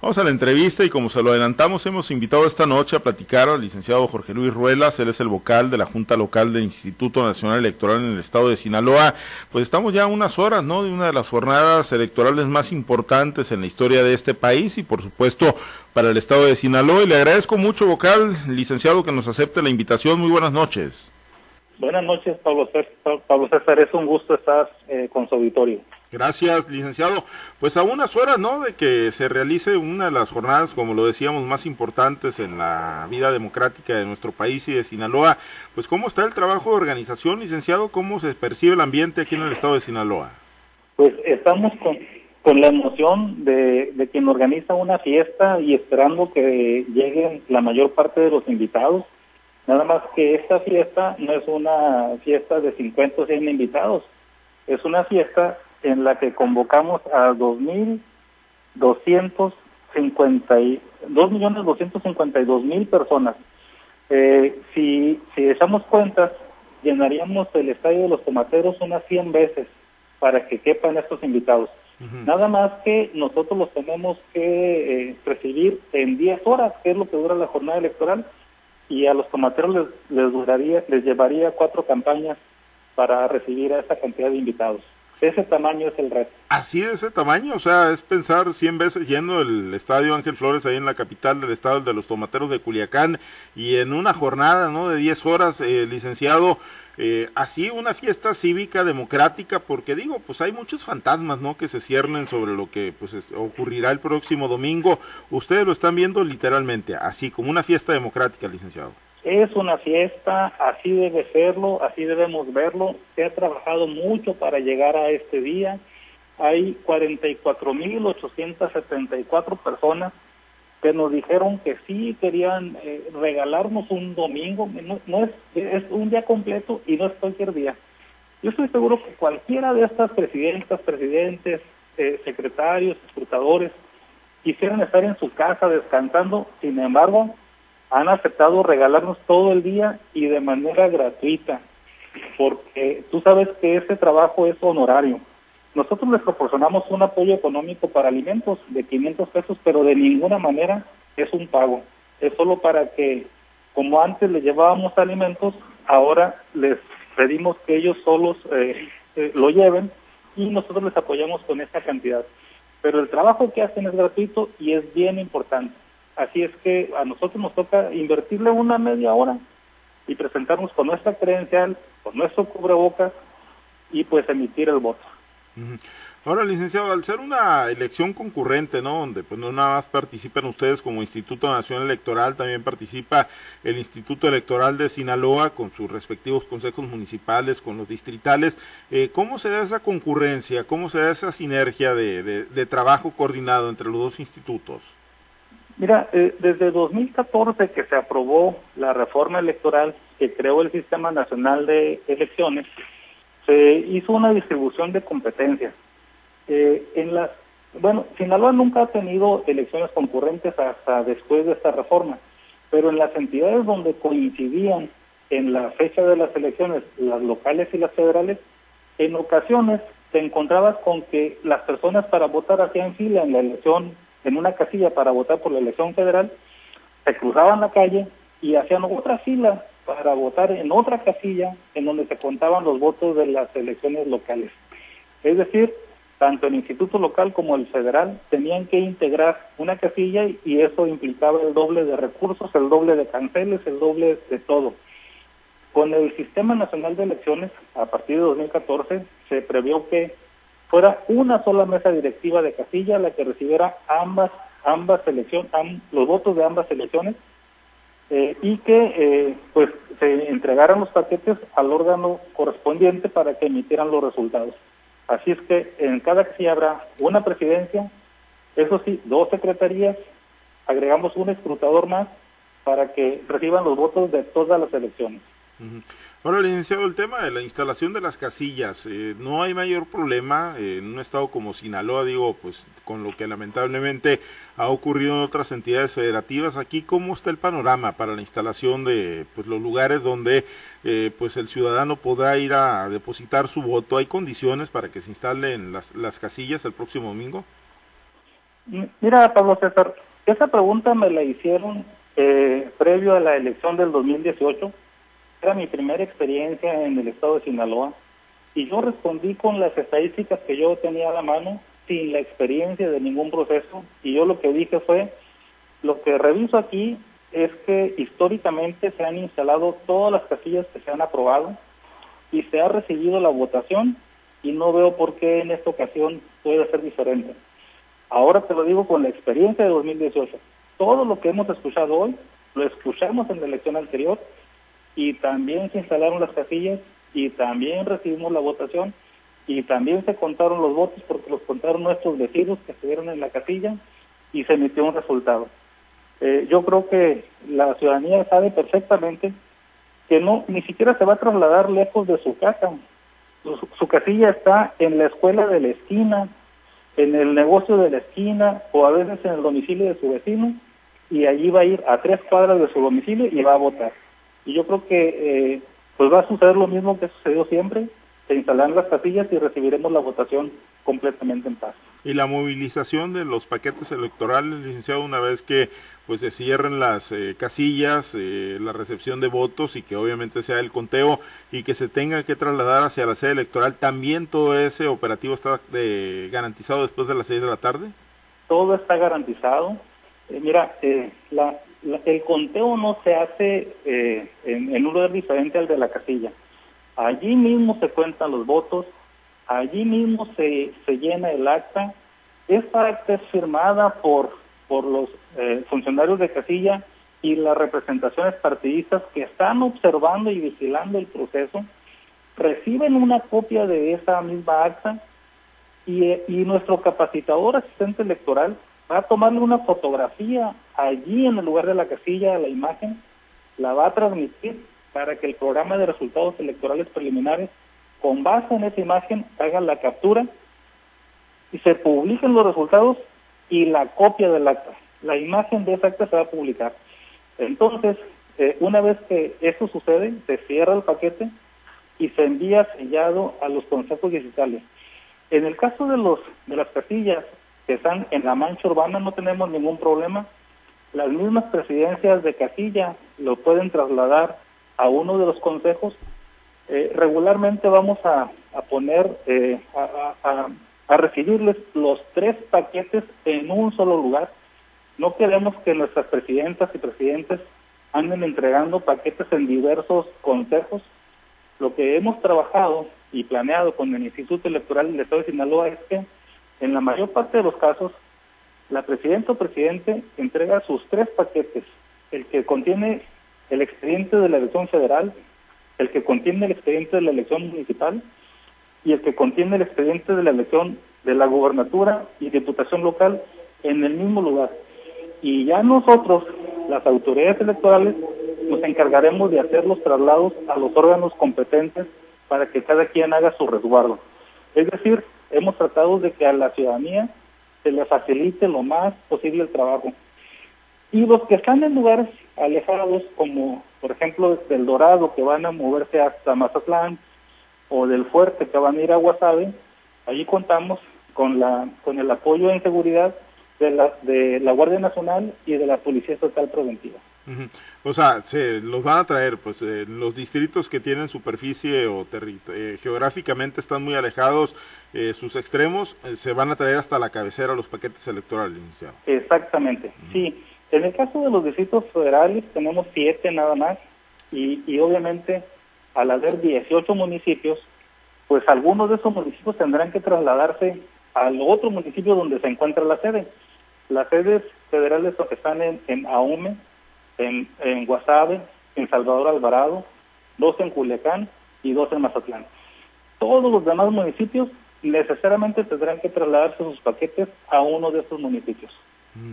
Vamos a la entrevista y como se lo adelantamos, hemos invitado esta noche a platicar al licenciado Jorge Luis Ruelas, él es el vocal de la Junta Local del Instituto Nacional Electoral en el estado de Sinaloa. Pues estamos ya a unas horas, ¿no? De una de las jornadas electorales más importantes en la historia de este país y por supuesto para el estado de Sinaloa. Y le agradezco mucho, vocal, licenciado, que nos acepte la invitación. Muy buenas noches. Buenas noches, Pablo César. Pablo César, es un gusto estar eh, con su auditorio. Gracias, licenciado. Pues a unas horas, ¿no? De que se realice una de las jornadas, como lo decíamos, más importantes en la vida democrática de nuestro país y de Sinaloa. Pues, ¿cómo está el trabajo de organización, licenciado? ¿Cómo se percibe el ambiente aquí en el estado de Sinaloa? Pues estamos con, con la emoción de, de quien organiza una fiesta y esperando que lleguen la mayor parte de los invitados. Nada más que esta fiesta no es una fiesta de 50 o 100 invitados, es una fiesta en la que convocamos a 2.252 millones 252 mil personas. Eh, si, si echamos cuentas, llenaríamos el estadio de los tomateros unas 100 veces para que quepan estos invitados. Nada más que nosotros los tenemos que eh, recibir en 10 horas, que es lo que dura la jornada electoral, y a los tomateros les, les duraría, les llevaría cuatro campañas para recibir a esa cantidad de invitados. Ese tamaño es el reto. Así de ese tamaño, o sea, es pensar 100 veces yendo el estadio Ángel Flores ahí en la capital del estado, de los tomateros de Culiacán, y en una jornada, ¿no? De 10 horas, eh, licenciado, eh, así una fiesta cívica democrática, porque digo, pues hay muchos fantasmas, ¿no? Que se ciernen sobre lo que pues ocurrirá el próximo domingo. Ustedes lo están viendo literalmente, así como una fiesta democrática, licenciado. Es una fiesta, así debe serlo, así debemos verlo. Se ha trabajado mucho para llegar a este día. Hay 44.874 personas que nos dijeron que sí querían eh, regalarnos un domingo. No, es, es un día completo y no es cualquier día. Yo estoy seguro que cualquiera de estas presidentas, presidentes, eh, secretarios, escrutadores, quisieran estar en su casa descansando, sin embargo, han aceptado regalarnos todo el día y de manera gratuita, porque tú sabes que ese trabajo es honorario. Nosotros les proporcionamos un apoyo económico para alimentos de 500 pesos, pero de ninguna manera es un pago. Es solo para que, como antes les llevábamos alimentos, ahora les pedimos que ellos solos eh, eh, lo lleven y nosotros les apoyamos con esta cantidad. Pero el trabajo que hacen es gratuito y es bien importante. Así es que a nosotros nos toca invertirle una media hora y presentarnos con nuestra credencial, con nuestro cubrebocas y pues emitir el voto. Ahora, licenciado, al ser una elección concurrente, ¿no? Donde pues no nada más participan ustedes como Instituto Nacional Electoral, también participa el Instituto Electoral de Sinaloa con sus respectivos consejos municipales, con los distritales. Eh, ¿Cómo se da esa concurrencia? ¿Cómo se da esa sinergia de trabajo coordinado entre los dos institutos? Mira, eh, desde 2014 que se aprobó la reforma electoral que creó el Sistema Nacional de Elecciones, se hizo una distribución de competencias. Eh, en las, bueno, Sinaloa nunca ha tenido elecciones concurrentes hasta después de esta reforma, pero en las entidades donde coincidían en la fecha de las elecciones, las locales y las federales, en ocasiones te encontrabas con que las personas para votar hacían fila en la elección en una casilla para votar por la elección federal, se cruzaban la calle y hacían otra fila para votar en otra casilla en donde se contaban los votos de las elecciones locales. Es decir, tanto el instituto local como el federal tenían que integrar una casilla y eso implicaba el doble de recursos, el doble de canceles, el doble de todo. Con el Sistema Nacional de Elecciones, a partir de 2014, se previó que fuera una sola mesa directiva de casilla la que recibiera ambas ambas elecciones, los votos de ambas elecciones eh, y que eh, pues se entregaran los paquetes al órgano correspondiente para que emitieran los resultados. Así es que en cada casilla habrá una presidencia, eso sí, dos secretarías, agregamos un escrutador más para que reciban los votos de todas las elecciones. Ahora, licenciado, el tema de la instalación de las casillas, eh, no hay mayor problema eh, en un estado como Sinaloa, digo, pues con lo que lamentablemente ha ocurrido en otras entidades federativas. Aquí, ¿cómo está el panorama para la instalación de pues, los lugares donde eh, pues el ciudadano podrá ir a depositar su voto? ¿Hay condiciones para que se instalen las, las casillas el próximo domingo? Mira, Pablo César, esa pregunta me la hicieron previo a la elección del 2018. Era mi primera experiencia en el estado de Sinaloa y yo respondí con las estadísticas que yo tenía a la mano sin la experiencia de ningún proceso y yo lo que dije fue, lo que reviso aquí es que históricamente se han instalado todas las casillas que se han aprobado y se ha recibido la votación y no veo por qué en esta ocasión puede ser diferente. Ahora te lo digo con la experiencia de 2018. Todo lo que hemos escuchado hoy lo escuchamos en la elección anterior y también se instalaron las casillas y también recibimos la votación y también se contaron los votos porque los contaron nuestros vecinos que estuvieron en la casilla y se emitió un resultado. Eh, yo creo que la ciudadanía sabe perfectamente que no ni siquiera se va a trasladar lejos de su casa. Su, casilla está en la escuela de la esquina, en el negocio de la esquina o a veces en el domicilio de su vecino y allí va a ir a tres cuadras de su domicilio y va a votar. Y yo creo que eh, pues va a suceder lo mismo que sucedió siempre, se instalarán las casillas y recibiremos la votación completamente en paz. Y la movilización de los paquetes electorales, licenciado, una vez que pues se cierren las eh, casillas, eh, la recepción de votos y que obviamente sea el conteo y que se tenga que trasladar hacia la sede electoral, ¿también todo ese operativo está eh, garantizado después de las seis de la tarde? Todo está garantizado. mira, la, el conteo no se hace en, en un lugar diferente al de la casilla. Allí mismo se cuentan los votos, allí mismo se, se llena el acta. Esta acta es firmada por por los eh, funcionarios de casilla y las representaciones partidistas que están observando y vigilando el proceso, reciben una copia de esa misma acta y, eh, y nuestro capacitador asistente electoral va a tomarle una fotografía allí en el lugar de la casilla, la imagen, la va a transmitir para que el programa de resultados electorales preliminares, con base en esa imagen, haga la captura y se publiquen los resultados y la copia del acta. La imagen de esa acta se va a publicar. Entonces, eh, una vez que eso sucede, se cierra el paquete y se envía sellado a los consejos digitales. En el caso de los de las casillas que están en la mancha urbana no tenemos ningún problema. Las mismas presidencias de casilla lo pueden trasladar a uno de los consejos. Eh, regularmente vamos a, a poner eh, a a recibirles los tres paquetes en un solo lugar. No queremos que nuestras presidentas y presidentes anden entregando paquetes en diversos consejos. Lo que hemos trabajado y planeado con el Instituto Electoral del Estado de Sinaloa es que en la mayor parte de los casos la presidenta o presidente entrega sus tres paquetes, el que contiene el expediente de la elección federal, el que contiene el expediente de la elección municipal y el que contiene el expediente de la elección de la gubernatura y diputación local en el mismo lugar. Y ya nosotros, las autoridades electorales, nos encargaremos de hacer los traslados a los órganos competentes para que cada quien haga su resguardo. Es decir, hemos tratado de que a la ciudadanía se le facilite lo más posible el trabajo. Y los que están en lugares alejados, como por ejemplo del Dorado, que van a moverse hasta Mazatlán, o del fuerte que van a ir a Guasave, allí contamos con la con el apoyo en seguridad de la de la Guardia Nacional y de la Policía Estatal Preventiva. O sea, se los van a traer, pues eh, los distritos que tienen superficie o eh, geográficamente están muy alejados, eh, sus extremos, se van a traer hasta la cabecera los paquetes electorales, iniciados. Exactamente, sí. En el caso de los distritos federales tenemos siete nada más y, y obviamente al haber 18 municipios, pues algunos de esos municipios tendrán que trasladarse al otro municipio donde se encuentra la sede. Las sedes federales están en, en Aume, en, en Guasave, en Salvador Alvarado, dos en Culiacán y dos en Mazatlán. Todos los demás municipios necesariamente tendrán que trasladarse sus paquetes a uno de estos municipios. Mm.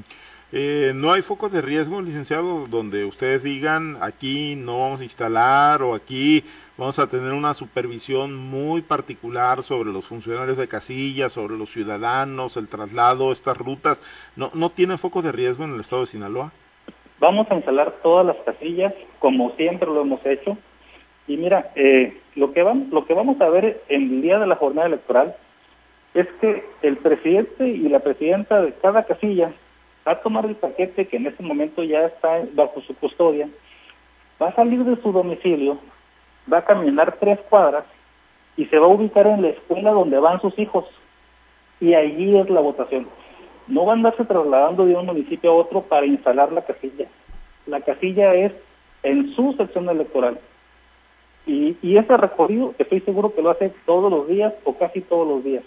Eh, ¿No hay focos de riesgo, licenciado, donde ustedes digan aquí no vamos a instalar o aquí vamos a tener una supervisión muy particular sobre los funcionarios de casilla, sobre los ciudadanos, el traslado, estas rutas? ¿No, no tiene focos de riesgo en el estado de Sinaloa? Vamos a instalar todas las casillas como siempre lo hemos hecho. Y mira, eh, lo, que vamos, lo que vamos a ver en el día de la jornada electoral es que el presidente y la presidenta de cada casilla va a tomar el paquete que en este momento ya está bajo su custodia, va a salir de su domicilio, va a caminar tres cuadras y se va a ubicar en la escuela donde van sus hijos. Y allí es la votación. No va a andarse trasladando de un municipio a otro para instalar la casilla. La casilla es en su sección electoral. Y, y ese recorrido estoy seguro que lo hace todos los días o casi todos los días.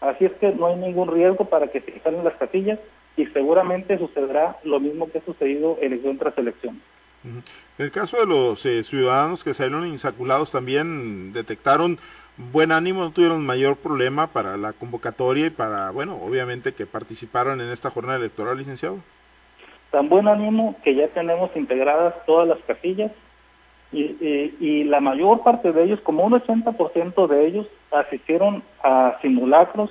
Así es que no hay ningún riesgo para que se instalen las casillas y seguramente sucederá lo mismo que ha sucedido elección tras elección. En el caso de los eh, ciudadanos que salieron insaculados también detectaron buen ánimo, no tuvieron mayor problema para la convocatoria y para, bueno, obviamente que participaran en esta jornada electoral, licenciado. Tan buen ánimo que ya tenemos integradas todas las casillas y, y la mayor parte de ellos, como un 80% de ellos, asistieron a simulacros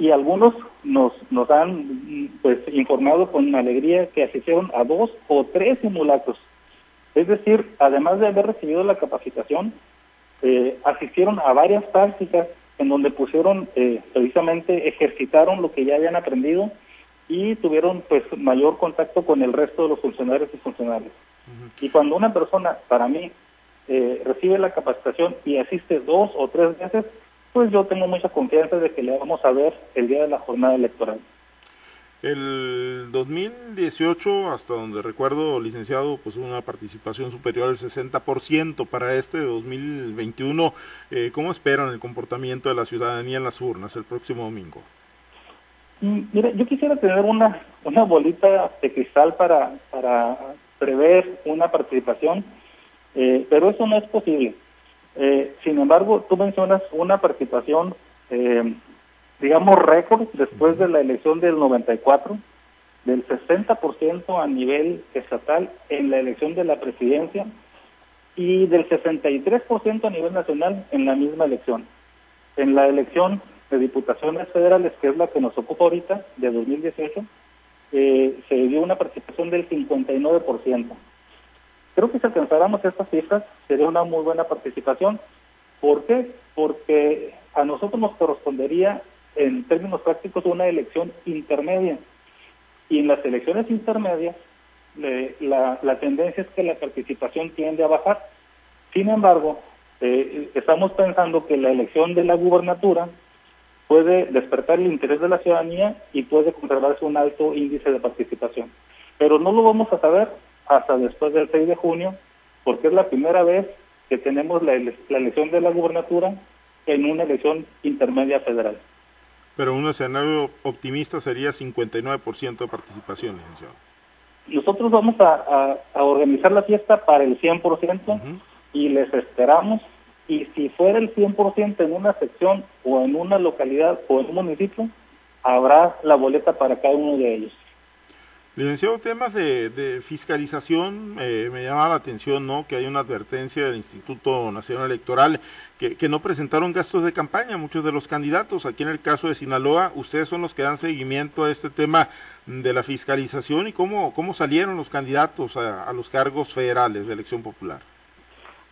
y algunos nos, nos han pues informado con alegría que asistieron a dos o tres simulacros. Es decir, además de haber recibido la capacitación, eh, asistieron a varias prácticas en donde pusieron, eh, precisamente ejercitaron lo que ya habían aprendido y tuvieron pues mayor contacto con el resto de los funcionarios y funcionarios. Y cuando una persona, para mí, eh, recibe la capacitación y asiste dos o tres veces, pues yo tengo mucha confianza de que le vamos a ver el día de la jornada electoral. El 2018, hasta donde recuerdo, licenciado, pues una participación superior al 60%. Para este 2021, eh, ¿cómo esperan el comportamiento de la ciudadanía en las urnas el próximo domingo? Mm, mira, yo quisiera tener una, una bolita de cristal para, para prever una participación, eh, pero eso no es posible. Eh, sin embargo, tú mencionas una participación, eh, digamos, récord después de la elección del 94, del 60% a nivel estatal en la elección de la presidencia y del 63% a nivel nacional en la misma elección. En la elección de diputaciones federales, que es la que nos ocupa ahorita, de 2018, eh, se dio una participación del 59%. Creo que si alcanzáramos estas cifras sería una muy buena participación. ¿Por qué? Porque a nosotros nos correspondería, en términos prácticos, una elección intermedia. Y en las elecciones intermedias, la, tendencia es que la participación tiende a bajar. Sin embargo, eh, estamos pensando que la elección de la gubernatura puede despertar el interés de la ciudadanía y puede conservarse un alto índice de participación. Pero no lo vamos a saber hasta después del 6 de junio, porque es la primera vez que tenemos la, elección de la gubernatura en una elección intermedia federal. Pero un escenario optimista sería 59% de participación, licenciado. Nosotros vamos a, organizar la fiesta para el 100% y les esperamos. Y si fuera el 100% en una sección o en una localidad o en un municipio, habrá la boleta para cada uno de ellos. Licenciado, temas de, fiscalización, eh, me llama la atención ¿no? que hay una advertencia del Instituto Nacional Electoral que, no presentaron gastos de campaña muchos de los candidatos. Aquí en el caso de Sinaloa, ustedes son los que dan seguimiento a este tema de la fiscalización y cómo, cómo salieron los candidatos a, los cargos federales de elección popular.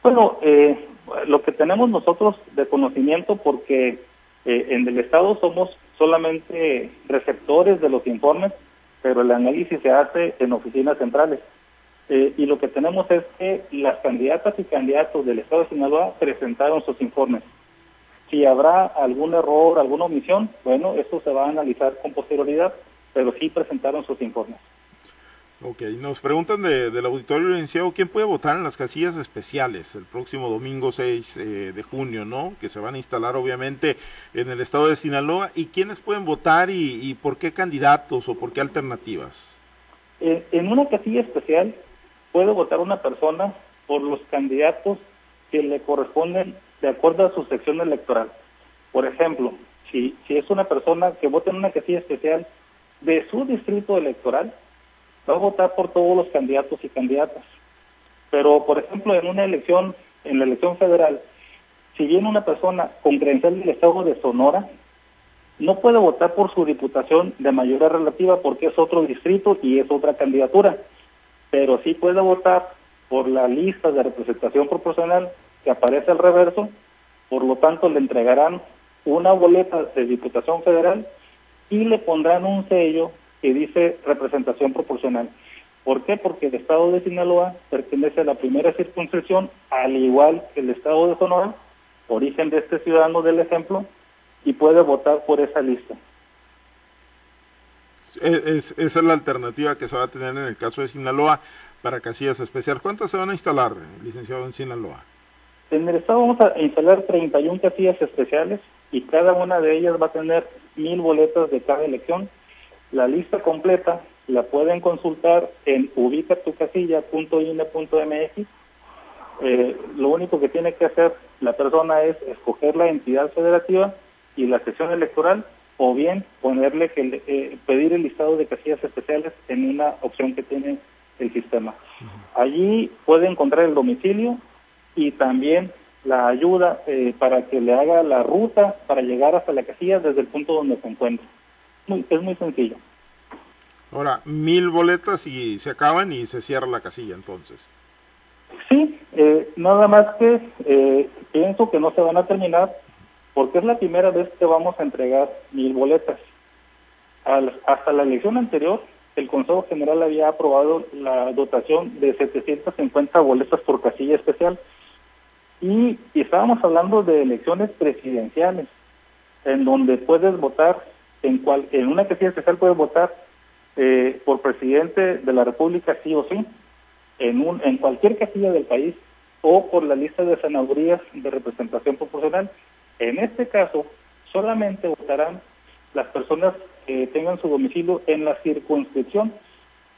Bueno, eh, lo que tenemos nosotros de conocimiento, porque eh, en el Estado somos solamente receptores de los informes, pero el análisis se hace en oficinas centrales. Eh, y lo que tenemos es que las candidatas y candidatos del Estado de Sinaloa presentaron sus informes. Si habrá algún error, alguna omisión, bueno, eso se va a analizar con posterioridad, pero sí presentaron sus informes. Ok, nos preguntan de, del auditorio licenciado, ¿quién puede votar en las casillas especiales el próximo domingo 6 eh, de junio, ¿no? Que se van a instalar obviamente en el estado de Sinaloa. ¿Y quiénes pueden votar y, por qué candidatos o por qué alternativas? Eh, en una casilla especial puede votar una persona por los candidatos que le corresponden de acuerdo a su sección electoral. Por ejemplo, si, si es una persona que vota en una casilla especial de su distrito electoral, va a votar por todos los candidatos y candidatas. Pero, por ejemplo, en una elección, en la elección federal, si viene una persona con credencial del Estado de Sonora, no puede votar por su diputación de mayoría relativa porque es otro distrito y es otra candidatura, pero sí puede votar por la lista de representación proporcional que aparece al reverso, por lo tanto le entregarán una boleta de Diputación Federal y le pondrán un sello que dice representación proporcional. ¿Por qué? Porque el estado de Sinaloa pertenece a la primera circunscripción, al igual que el estado de Sonora, origen de este ciudadano del ejemplo, y puede votar por esa lista. Es, esa es la alternativa que se va a tener en el caso de Sinaloa para casillas especiales. ¿Cuántas se van a instalar, licenciado, en Sinaloa? En el estado vamos a instalar 31 casillas especiales y cada una de ellas va a tener mil boletas de cada elección. La lista completa la pueden consultar en ubicatucasilla.ine.mx. Eh, lo único que tiene que hacer la persona es escoger la entidad federativa y la sesión electoral o bien ponerle que eh, pedir el listado de casillas especiales en una opción que tiene el sistema. Allí puede encontrar el domicilio y también la ayuda eh, para que le haga la ruta para llegar hasta la casilla desde el punto donde se encuentra. Es muy sencillo. Ahora, mil boletas y se acaban y se cierra la casilla entonces. Sí, eh, nada más que eh, pienso que no se van a terminar porque es la primera vez que vamos a entregar mil boletas. hasta la elección anterior, el Consejo General había aprobado la dotación de 750 boletas por casilla especial y, estábamos hablando de elecciones presidenciales, en donde puedes votar, en, cual, en una casilla especial puedes votar eh, por presidente de la República sí o sí, en, un, en cualquier casilla del país, o por la lista de senadurías de representación proporcional. En este caso, solamente votarán las personas que tengan su domicilio en la circunscripción,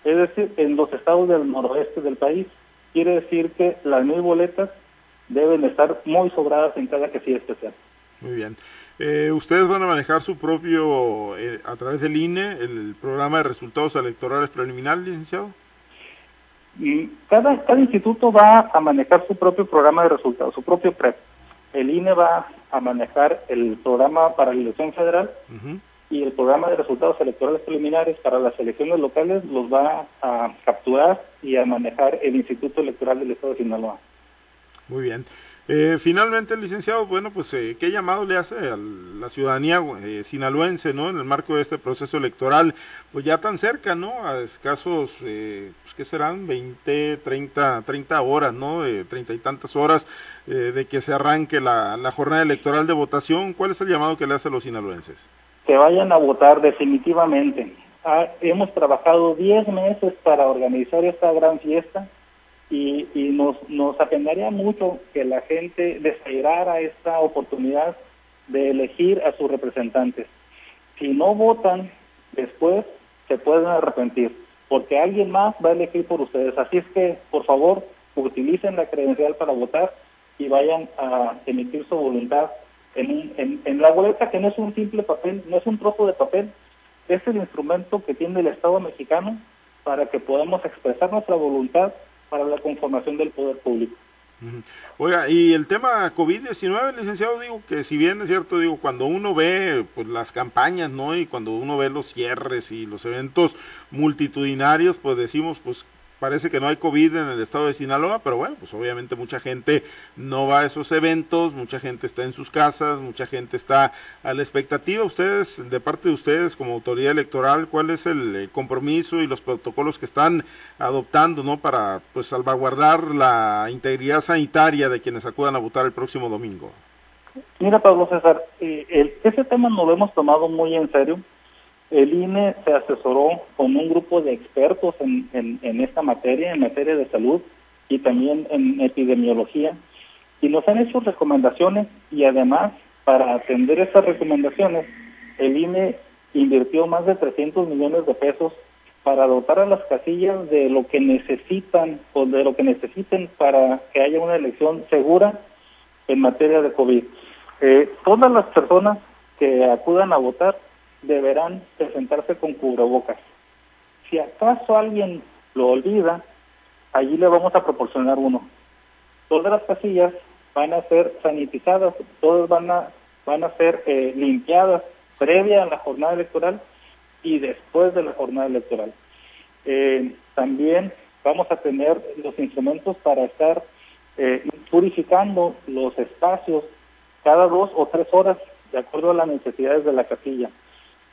es decir, en los estados del noroeste del país. Quiere decir que las mil boletas deben estar muy sobradas en cada casilla especial. Muy bien. Eh, ¿Ustedes van a manejar su propio, eh, a través del INE, el programa de resultados electorales preliminares, licenciado? Y cada, cada instituto va a manejar su propio programa de resultados, su propio PREP. El INE va a manejar el programa para la elección federal y el programa de resultados electorales preliminares para las elecciones locales los va a capturar y a manejar el Instituto Electoral del Estado de Sinaloa. Muy bien. Eh, finalmente, licenciado, bueno, pues, eh, ¿qué llamado le hace a la ciudadanía eh, sinaloense, ¿no? En el marco de este proceso electoral, pues ya tan cerca, ¿no? A escasos, eh, pues, ¿qué serán? 20, 30, 30 horas, ¿no? De treinta y tantas horas de que se arranque la, la, jornada electoral de votación. ¿Cuál es el llamado que le hace a los sinaloenses? Que vayan a votar definitivamente. Ah, hemos trabajado 10 meses para organizar esta gran fiesta y, y nos, nos apendaría mucho que la gente deseara esta oportunidad de elegir a sus representantes. Si no votan, después se pueden arrepentir, porque alguien más va a elegir por ustedes. Así es que, por favor, utilicen la credencial para votar y vayan a emitir su voluntad en, en, en la boleta, que no es un simple papel, no es un trozo de papel, es el instrumento que tiene el Estado mexicano para que podamos expresar nuestra voluntad para la conformación del poder público. Oiga, y el tema COVID-19, licenciado, digo que si bien es cierto, digo, cuando uno ve pues las campañas, ¿no? Y cuando uno ve los cierres y los eventos multitudinarios, pues decimos, pues parece que no hay COVID en el estado de Sinaloa, pero bueno, pues obviamente mucha gente no va a esos eventos, mucha gente está en sus casas, mucha gente está a la expectativa. Ustedes, de parte de ustedes como autoridad electoral, ¿cuál es el eh, compromiso y los protocolos que están adoptando, ¿no? Para pues salvaguardar la integridad sanitaria de quienes acudan a votar el próximo domingo. Mira, Pablo César, eh, ese tema nos lo hemos tomado muy en serio el INE se asesoró con un grupo de expertos en, esta materia, en materia de salud y también en epidemiología, y nos han hecho recomendaciones y además para atender esas recomendaciones, el INE invirtió más de 300 millones de pesos para dotar a las casillas de lo que necesitan o de lo que necesiten para que haya una elección segura en materia de COVID. Eh, todas las personas que acudan a votar deberán presentarse con cubrebocas. Si acaso alguien lo olvida, allí le vamos a proporcionar uno. Todas las casillas van a ser sanitizadas, todas van a, van a ser eh, limpiadas previa a la jornada electoral y después de la jornada electoral. Eh, también vamos a tener los instrumentos para estar eh, purificando los espacios cada dos o tres horas de acuerdo a las necesidades de la casilla.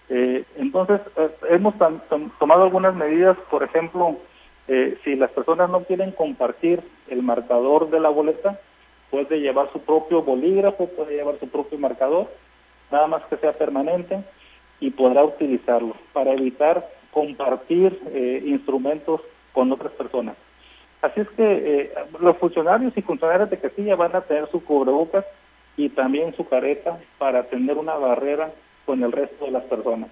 Eh, entonces, eh, hemos tomado algunas medidas, por ejemplo, eh, si las personas no quieren compartir el marcador de la boleta, puede llevar su propio bolígrafo, puede llevar su propio marcador, nada más que sea permanente, y podrá utilizarlo para evitar compartir instrumentos con otras personas. Así es que los funcionarios y funcionarias de casilla van a tener su cubrebocas y también su careta para tener una barrera con el resto de las personas.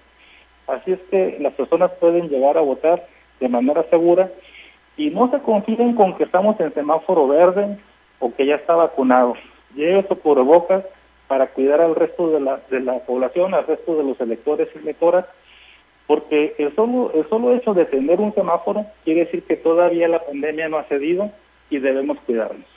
Así es que las personas pueden llegar a votar de manera segura y no se confíen con que estamos en semáforo verde o que ya está vacunado. Lleve su cubrebocas para cuidar al resto de la, de la población, al resto de los electores y electoras, porque el solo, el solo hecho de tener un semáforo quiere decir que todavía la pandemia no ha cedido y debemos cuidarnos.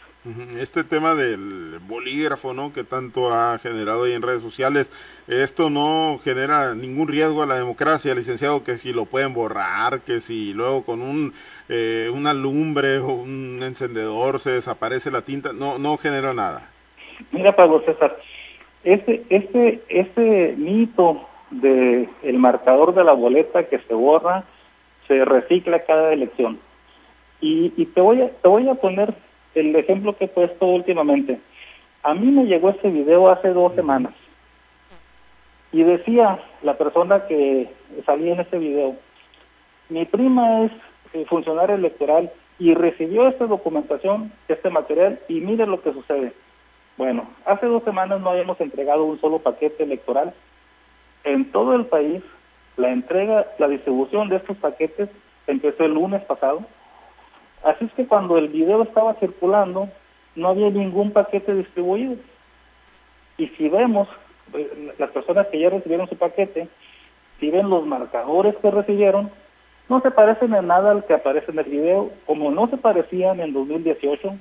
Este tema del bolígrafo, ¿no? Que tanto ha generado ahí en redes sociales, esto no genera ningún riesgo a la democracia, licenciado, que si lo pueden borrar, que si luego con un eh, una lumbre o un encendedor se desaparece la tinta, no no genera nada. Mira, Pablo César, este este este mito de el marcador de la boleta que se borra se recicla cada elección. Y, y te voy a te voy a poner el ejemplo que he puesto últimamente. A mí me llegó ese video hace dos semanas y decía la persona que salía en ese video, mi prima es eh, funcionaria electoral y recibió esta documentación, este material y mire lo que sucede. Bueno, hace dos semanas no habíamos entregado un solo paquete electoral. En todo el país, la entrega, la distribución de estos paquetes empezó el lunes pasado Así es que cuando el video estaba circulando, no había ningún paquete distribuido. Y si vemos eh, las personas que ya recibieron su paquete, si ven los marcadores que recibieron, no se parecen en nada al que aparece en el video, como no se parecían en 2018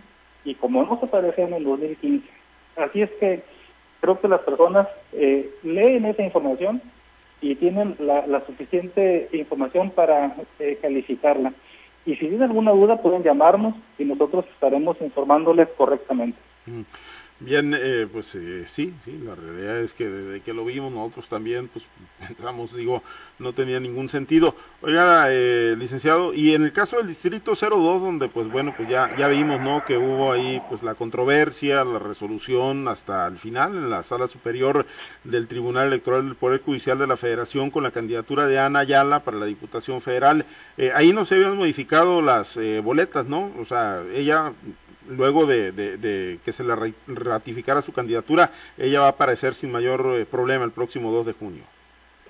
y como no se parecían en 2015. Así es que creo que las personas eh, leen esa información y tienen la, suficiente información para eh, calificarla. Y si tienen alguna duda pueden llamarnos y nosotros estaremos informándoles correctamente. Mm. Bien, eh, pues eh, sí, sí, la realidad es que desde que lo vimos nosotros también, pues entramos, digo, no tenía ningún sentido. Oiga, eh, licenciado, y en el caso del distrito 02, donde pues bueno, pues ya, ya vimos, ¿no? Que hubo ahí pues la controversia, la resolución hasta el final en la sala superior del Tribunal Electoral del Poder Judicial de la Federación con la candidatura de Ana Ayala para la Diputación Federal. ahí no se habían modificado las boletas, ¿no? O sea, ella luego de, que se le ratificara su candidatura, ella va a aparecer sin mayor eh, problema el próximo 2 de junio.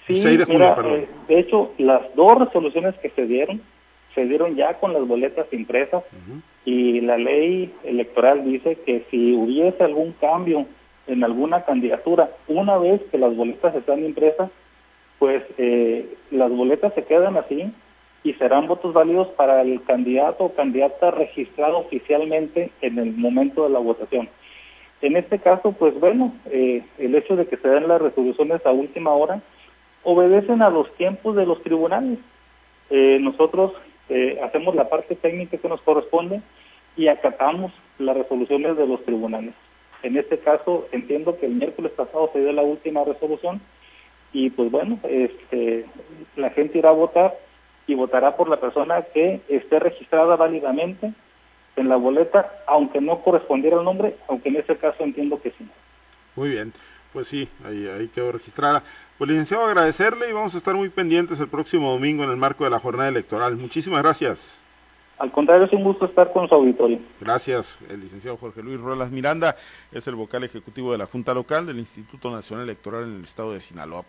Sí, de junio, perdón. Eh, de hecho, las dos resoluciones que se dieron, se dieron ya con las boletas impresas y la ley electoral dice que si hubiese algún cambio en alguna candidatura, una vez que las boletas están impresas, pues eh, las boletas se quedan así y serán votos válidos para el candidato o candidata registrado oficialmente en el momento de la votación. En este caso, pues bueno, eh, el hecho de que se den las resoluciones a última hora obedecen a los tiempos de los tribunales. Eh, nosotros eh, hacemos la parte técnica que nos corresponde y acatamos las resoluciones de los tribunales. En este caso, entiendo que el miércoles pasado se dio la última resolución y pues bueno, este, la gente irá a votar y votará por la persona que esté registrada válidamente en la boleta, aunque no correspondiera al nombre, aunque en ese caso entiendo que sí. Muy bien, pues sí, ahí, ahí quedó registrada. Pues licenciado, agradecerle y vamos a estar muy pendientes el próximo domingo en el marco de la jornada electoral. Muchísimas gracias. Al contrario, es un gusto estar con su auditorio. Gracias. El licenciado Jorge Luis Rolas Miranda es el vocal ejecutivo de la Junta Local del Instituto Nacional Electoral en el estado de Sinaloa.